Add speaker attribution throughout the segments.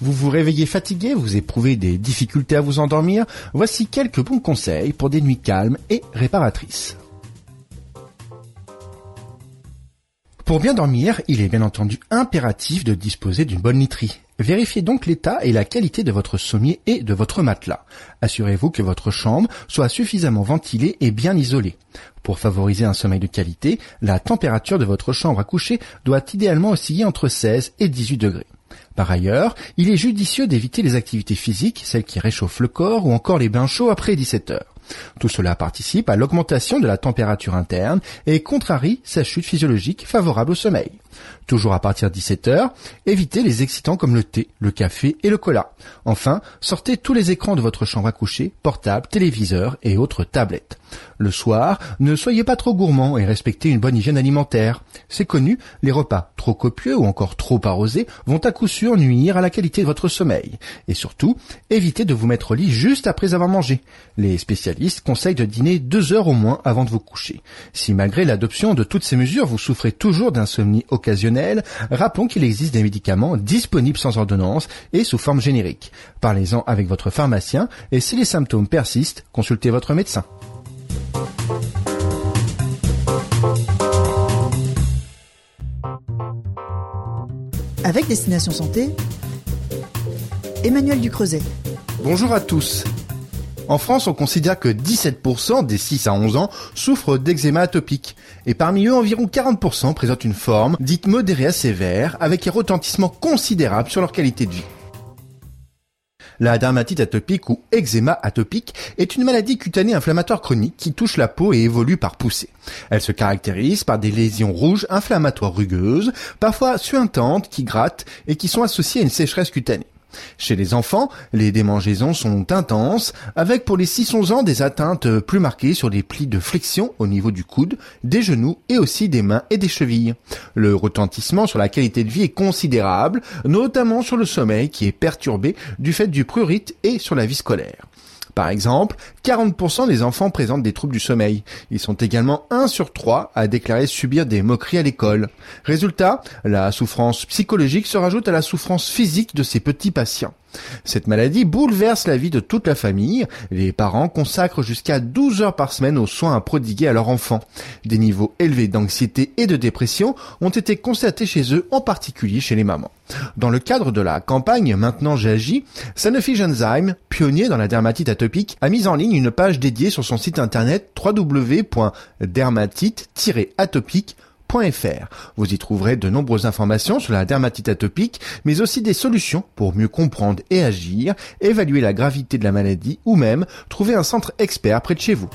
Speaker 1: Vous vous réveillez fatigué, vous éprouvez des difficultés à vous endormir, voici quelques bons conseils pour des nuits calmes et réparatrices. Pour bien dormir, il est bien entendu impératif de disposer d'une bonne literie. Vérifiez donc l'état et la qualité de votre sommier et de votre matelas. Assurez-vous que votre chambre soit suffisamment ventilée et bien isolée. Pour favoriser un sommeil de qualité, la température de votre chambre à coucher doit idéalement osciller entre 16 et 18 degrés. Par ailleurs, il est judicieux d'éviter les activités physiques, celles qui réchauffent le corps ou encore les bains chauds après 17 heures. Tout cela participe à l'augmentation de la température interne et contrarie sa chute physiologique favorable au sommeil. Toujours à partir de 17 heures, évitez les excitants comme le thé, le café et le cola. Enfin, sortez tous les écrans de votre chambre à coucher, portables, téléviseurs et autres tablettes. Le soir, ne soyez pas trop gourmand et respectez une bonne hygiène alimentaire. C'est connu, les repas trop copieux ou encore trop arrosés vont à coup sûr nuire à la qualité de votre sommeil. Et surtout, évitez de vous mettre au lit juste après avoir mangé. Les spécialistes conseillent de dîner deux heures au moins avant de vous coucher. Si malgré l'adoption de toutes ces mesures, vous souffrez toujours d'insomnie rappelons qu'il existe des médicaments disponibles sans ordonnance et sous forme générique. Parlez-en avec votre pharmacien et si les symptômes persistent, consultez votre médecin.
Speaker 2: Avec Destination Santé, Emmanuel Ducreuset.
Speaker 1: Bonjour à tous. En France, on considère que 17% des 6 à 11 ans souffrent d'eczéma atopique. Et parmi eux, environ 40% présentent une forme dite modérée à sévère, avec un retentissement considérable sur leur qualité de vie. La dermatite atopique ou eczéma atopique est une maladie cutanée inflammatoire chronique qui touche la peau et évolue par poussée. Elle se caractérise par des lésions rouges inflammatoires rugueuses, parfois suintantes, qui grattent et qui sont associées à une sécheresse cutanée. Chez les enfants, les démangeaisons sont intenses, avec pour les 6-11 ans des atteintes plus marquées sur les plis de flexion au niveau du coude, des genoux et aussi des mains et des chevilles. Le retentissement sur la qualité de vie est considérable, notamment sur le sommeil qui est perturbé du fait du prurite et sur la vie scolaire. Par exemple, 40% des enfants présentent des troubles du sommeil. Ils sont également 1 sur 3 à déclarer subir des moqueries à l'école. Résultat, la souffrance psychologique se rajoute à la souffrance physique de ces petits patients. Cette maladie bouleverse la vie de toute la famille. Les parents consacrent jusqu'à 12 heures par semaine aux soins à prodiguer à leur enfant. Des niveaux élevés d'anxiété et de dépression ont été constatés chez eux, en particulier chez les mamans. Dans le cadre de la campagne Maintenant j'agis, Sanofi Genzyme, pionnier dans la dermatite atopique, a mis en ligne une page dédiée sur son site internet www.dermatite-atopique vous y trouverez de nombreuses informations sur la dermatite atopique, mais aussi des solutions pour mieux comprendre et agir, évaluer la gravité de la maladie ou même trouver un centre expert près de chez vous.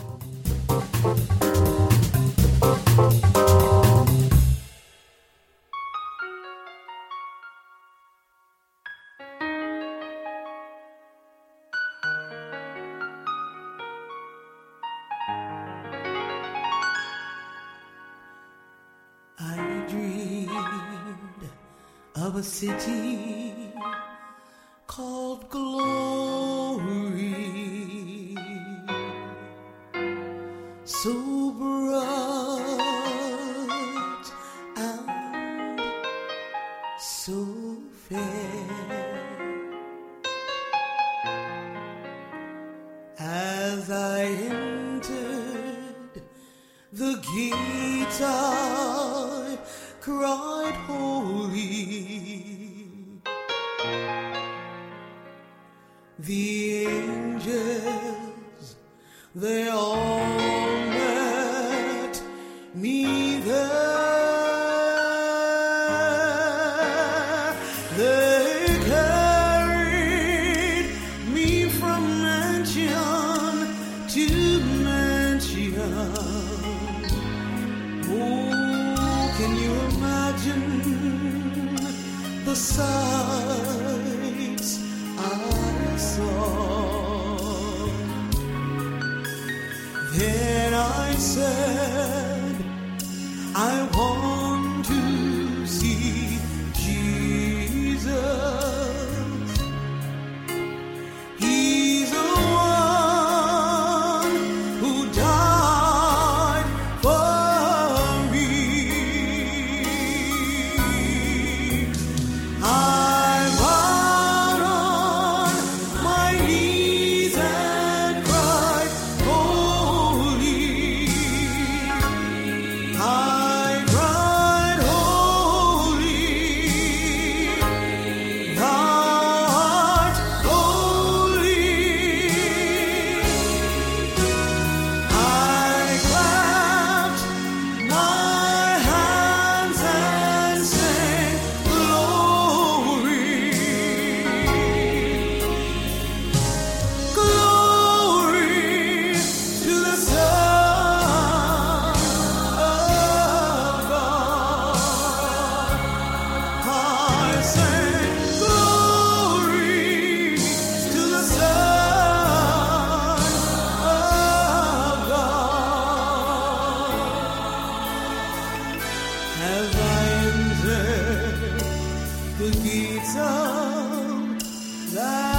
Speaker 3: Of a city they all As I entered the gates of that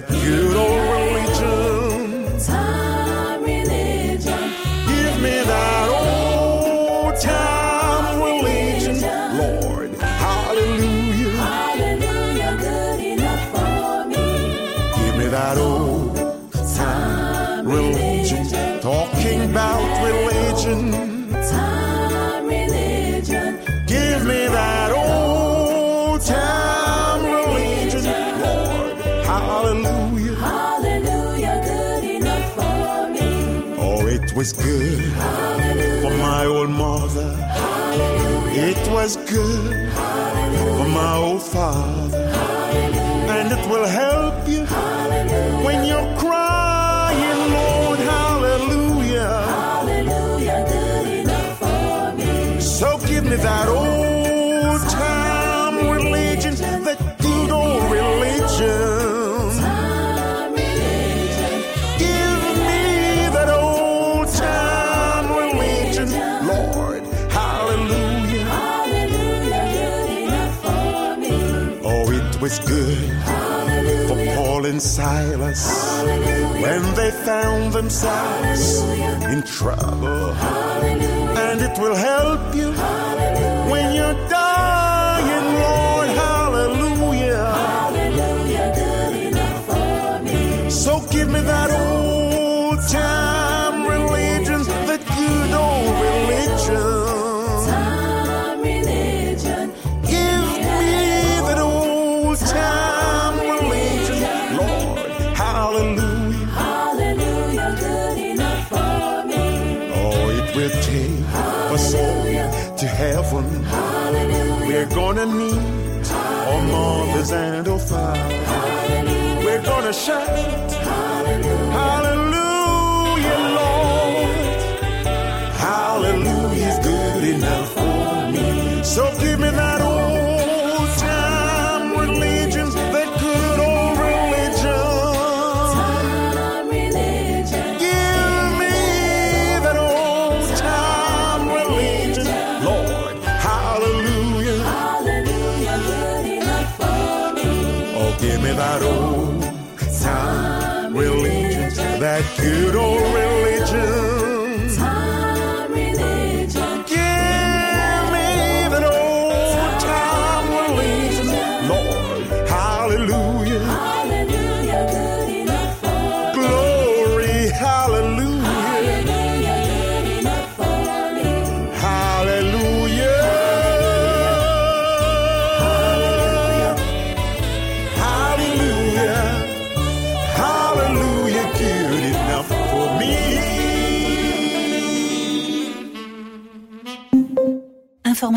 Speaker 3: that you
Speaker 4: don't was good for my old father. And it will help you when you're crying, Lord. Hallelujah.
Speaker 5: Hallelujah, good enough for me.
Speaker 4: So give me that old was good for Paul and Silas when they found themselves in trouble. And it will help you when you're dying, Lord. Hallelujah.
Speaker 5: Hallelujah, good enough for me.
Speaker 4: So give me that We're gonna meet our mothers and our fathers. We're gonna shout, Hallelujah, Lord. Hallelujah is good enough for me. So give me that that good old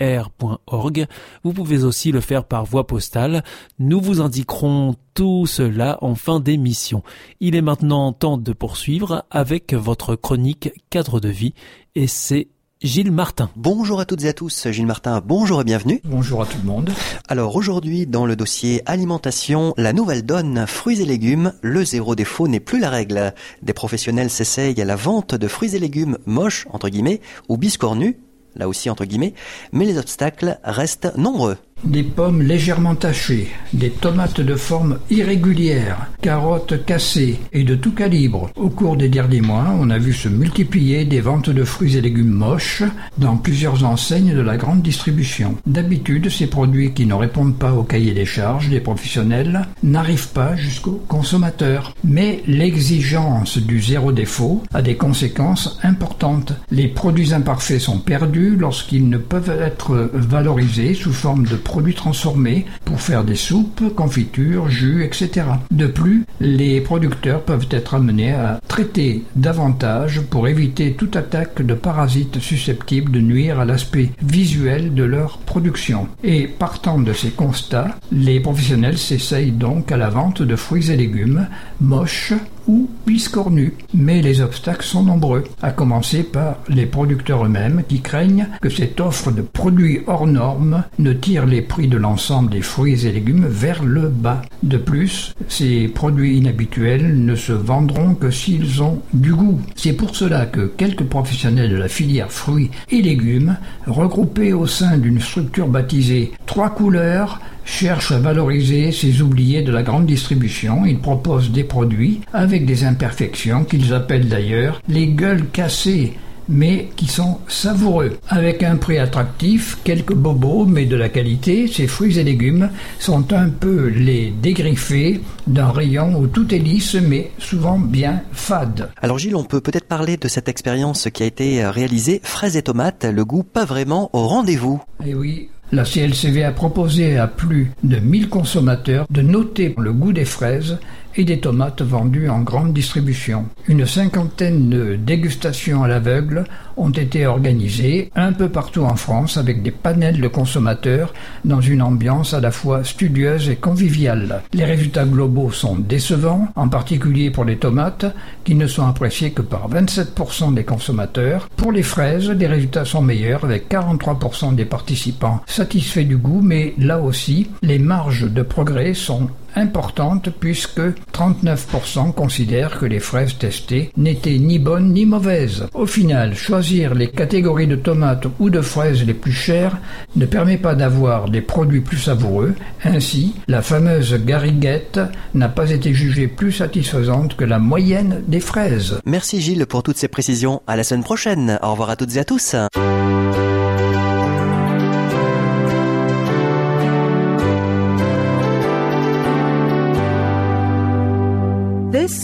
Speaker 6: awr.org. Vous pouvez aussi le faire par voie postale. Nous vous indiquerons tout cela en fin d'émission. Il est maintenant temps de poursuivre avec votre chronique cadre de vie et c'est Gilles Martin.
Speaker 7: Bonjour à toutes et à tous, Gilles Martin, bonjour et bienvenue.
Speaker 8: Bonjour à tout le monde.
Speaker 7: Alors aujourd'hui, dans le dossier alimentation, la nouvelle donne fruits et légumes, le zéro défaut n'est plus la règle. Des professionnels s'essayent à la vente de fruits et légumes moches, entre guillemets, ou biscornus, là aussi entre guillemets, mais les obstacles restent nombreux.
Speaker 8: Des pommes légèrement tachées, des tomates de forme irrégulière, carottes cassées et de tout calibre. Au cours des derniers mois, on a vu se multiplier des ventes de fruits et légumes moches dans plusieurs enseignes de la grande distribution. D'habitude, ces produits qui ne répondent pas au cahier des charges des professionnels n'arrivent pas jusqu'aux consommateurs. Mais l'exigence du zéro défaut a des conséquences importantes. Les produits imparfaits sont perdus lorsqu'ils ne peuvent être valorisés sous forme de produits transformés pour faire des soupes, confitures, jus, etc. De plus, les producteurs peuvent être amenés à traiter davantage pour éviter toute attaque de parasites susceptibles de nuire à l'aspect visuel de leur production. Et partant de ces constats, les professionnels s'essayent donc à la vente de fruits et légumes moches ou biscornus. Mais les obstacles sont nombreux, à commencer par les producteurs eux-mêmes qui craignent que cette offre de produits hors normes ne tire les prix de l'ensemble des fruits et légumes vers le bas. De plus, ces produits inhabituels ne se vendront que s'ils ont du goût. C'est pour cela que quelques professionnels de la filière fruits et légumes, regroupés au sein d'une structure baptisée Trois couleurs, cherchent à valoriser ces oubliés de la grande distribution. Ils proposent des produits avec des imperfections qu'ils appellent d'ailleurs les gueules cassées mais qui sont savoureux. Avec un prix attractif, quelques bobos, mais de la qualité, ces fruits et légumes sont un peu les dégriffés d'un rayon où tout est lisse, mais souvent bien fade.
Speaker 7: Alors Gilles, on peut peut-être parler de cette expérience qui a été réalisée, fraises et tomates, le goût pas vraiment au rendez-vous.
Speaker 8: Eh oui, la CLCV a proposé à plus de 1000 consommateurs de noter le goût des fraises et des tomates vendues en grande distribution. Une cinquantaine de dégustations à l'aveugle ont été organisées un peu partout en France avec des panels de consommateurs dans une ambiance à la fois studieuse et conviviale. Les résultats globaux sont décevants, en particulier pour les tomates qui ne sont appréciées que par 27% des consommateurs. Pour les fraises, les résultats sont meilleurs avec 43% des participants satisfaits du goût, mais là aussi, les marges de progrès sont importante puisque 39% considèrent que les fraises testées n'étaient ni bonnes ni mauvaises. Au final, choisir les catégories de tomates ou de fraises les plus chères ne permet pas d'avoir des produits plus savoureux. Ainsi, la fameuse gariguette n'a pas été jugée plus satisfaisante que la moyenne des fraises.
Speaker 7: Merci Gilles pour toutes ces précisions. À la semaine prochaine. Au revoir à toutes et à tous.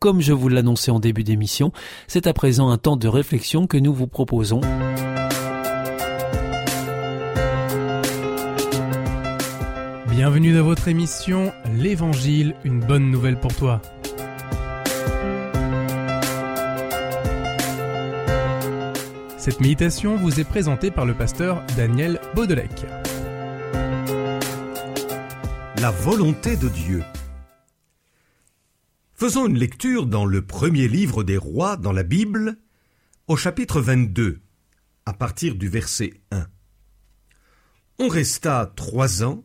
Speaker 6: Comme je vous l'annonçais en début d'émission, c'est à présent un temps de réflexion que nous vous proposons.
Speaker 9: Bienvenue dans votre émission L'Évangile, une bonne nouvelle pour toi. Cette méditation vous est présentée par le pasteur Daniel Baudelec.
Speaker 10: La volonté de Dieu. Faisons une lecture dans le premier livre des rois dans la Bible, au chapitre 22, à partir du verset 1. On resta trois ans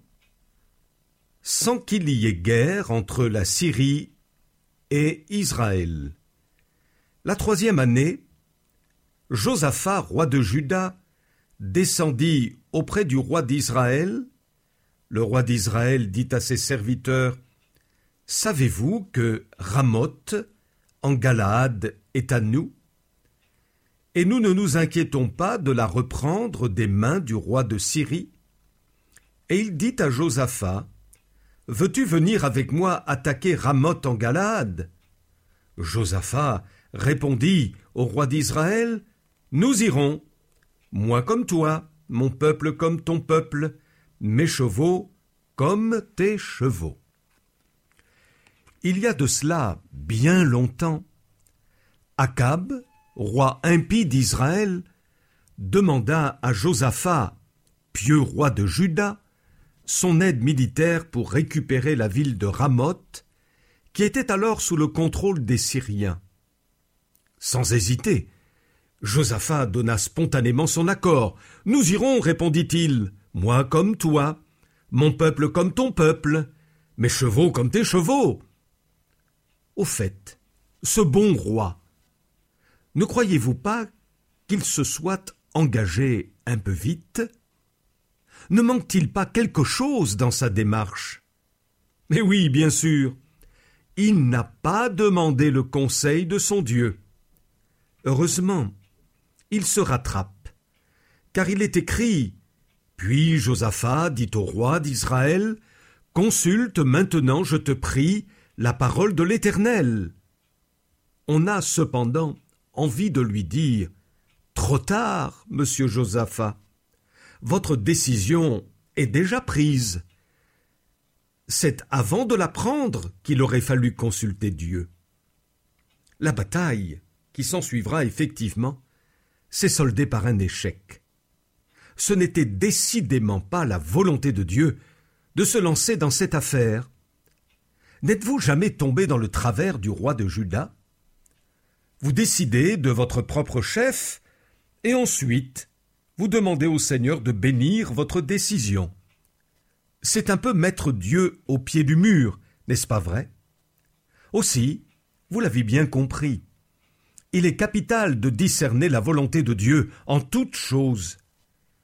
Speaker 10: sans qu'il y ait guerre entre la Syrie et Israël. La troisième année, Josaphat, roi de Juda, descendit auprès du roi d'Israël. Le roi d'Israël dit à ses serviteurs Savez-vous que Ramoth, en Galaad, est à nous? Et nous ne nous inquiétons pas de la reprendre des mains du roi de Syrie? Et il dit à Josaphat, Veux-tu venir avec moi attaquer Ramoth en Galade Josaphat répondit au roi d'Israël, Nous irons, moi comme toi, mon peuple comme ton peuple, mes chevaux comme tes chevaux. Il y a de cela bien longtemps, Akab, roi impie d'Israël, demanda à Josaphat, pieux roi de Juda, son aide militaire pour récupérer la ville de Ramoth, qui était alors sous le contrôle des Syriens. Sans hésiter, Josaphat donna spontanément son accord. Nous irons, répondit-il, moi comme toi, mon peuple comme ton peuple, mes chevaux comme tes chevaux. Au fait, ce bon roi, ne croyez-vous pas qu'il se soit engagé un peu vite? Ne manque-t-il pas quelque chose dans sa démarche? Mais oui, bien sûr, il n'a pas demandé le conseil de son Dieu. Heureusement, il se rattrape, car il est écrit Puis Josaphat dit au roi d'Israël Consulte maintenant, je te prie, la parole de l'Éternel. On a cependant envie de lui dire Trop tard, monsieur Josaphat. Votre décision est déjà prise. C'est avant de la prendre qu'il aurait fallu consulter Dieu. La bataille qui s'ensuivra effectivement s'est soldée par un échec. Ce n'était décidément pas la volonté de Dieu de se lancer dans cette affaire. N'êtes-vous jamais tombé dans le travers du roi de Juda? Vous décidez de votre propre chef, et ensuite vous demandez au Seigneur de bénir votre décision. C'est un peu mettre Dieu au pied du mur, n'est-ce pas vrai? Aussi, vous l'avez bien compris, il est capital de discerner la volonté de Dieu en toutes choses.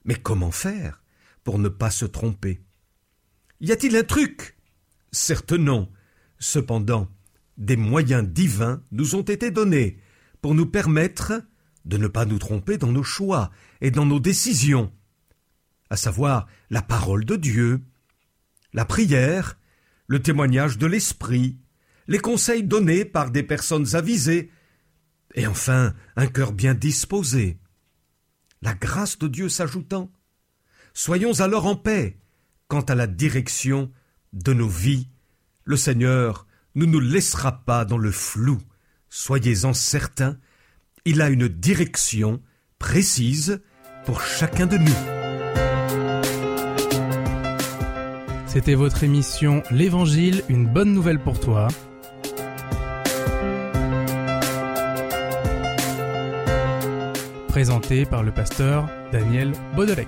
Speaker 10: Mais comment faire pour ne pas se tromper? Y a-t-il un truc? Certes non. Cependant, des moyens divins nous ont été donnés pour nous permettre de ne pas nous tromper dans nos choix et dans nos décisions, à savoir la parole de Dieu, la prière, le témoignage de l'Esprit, les conseils donnés par des personnes avisées, et enfin un cœur bien disposé. La grâce de Dieu s'ajoutant, soyons alors en paix quant à la direction de nos vies le Seigneur ne nous laissera pas dans le flou. Soyez-en certains, il a une direction précise pour chacun de nous.
Speaker 9: C'était votre émission L'Évangile, une bonne nouvelle pour toi. Présentée par le pasteur Daniel Baudelec.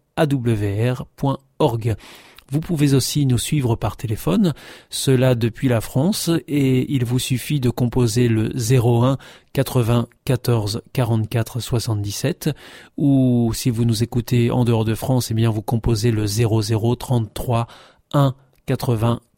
Speaker 6: awr.org. Vous pouvez aussi nous suivre par téléphone, cela depuis la France, et il vous suffit de composer le 01 80 14 44 77, ou si vous nous écoutez en dehors de France, eh bien vous composez le 00 33 1 80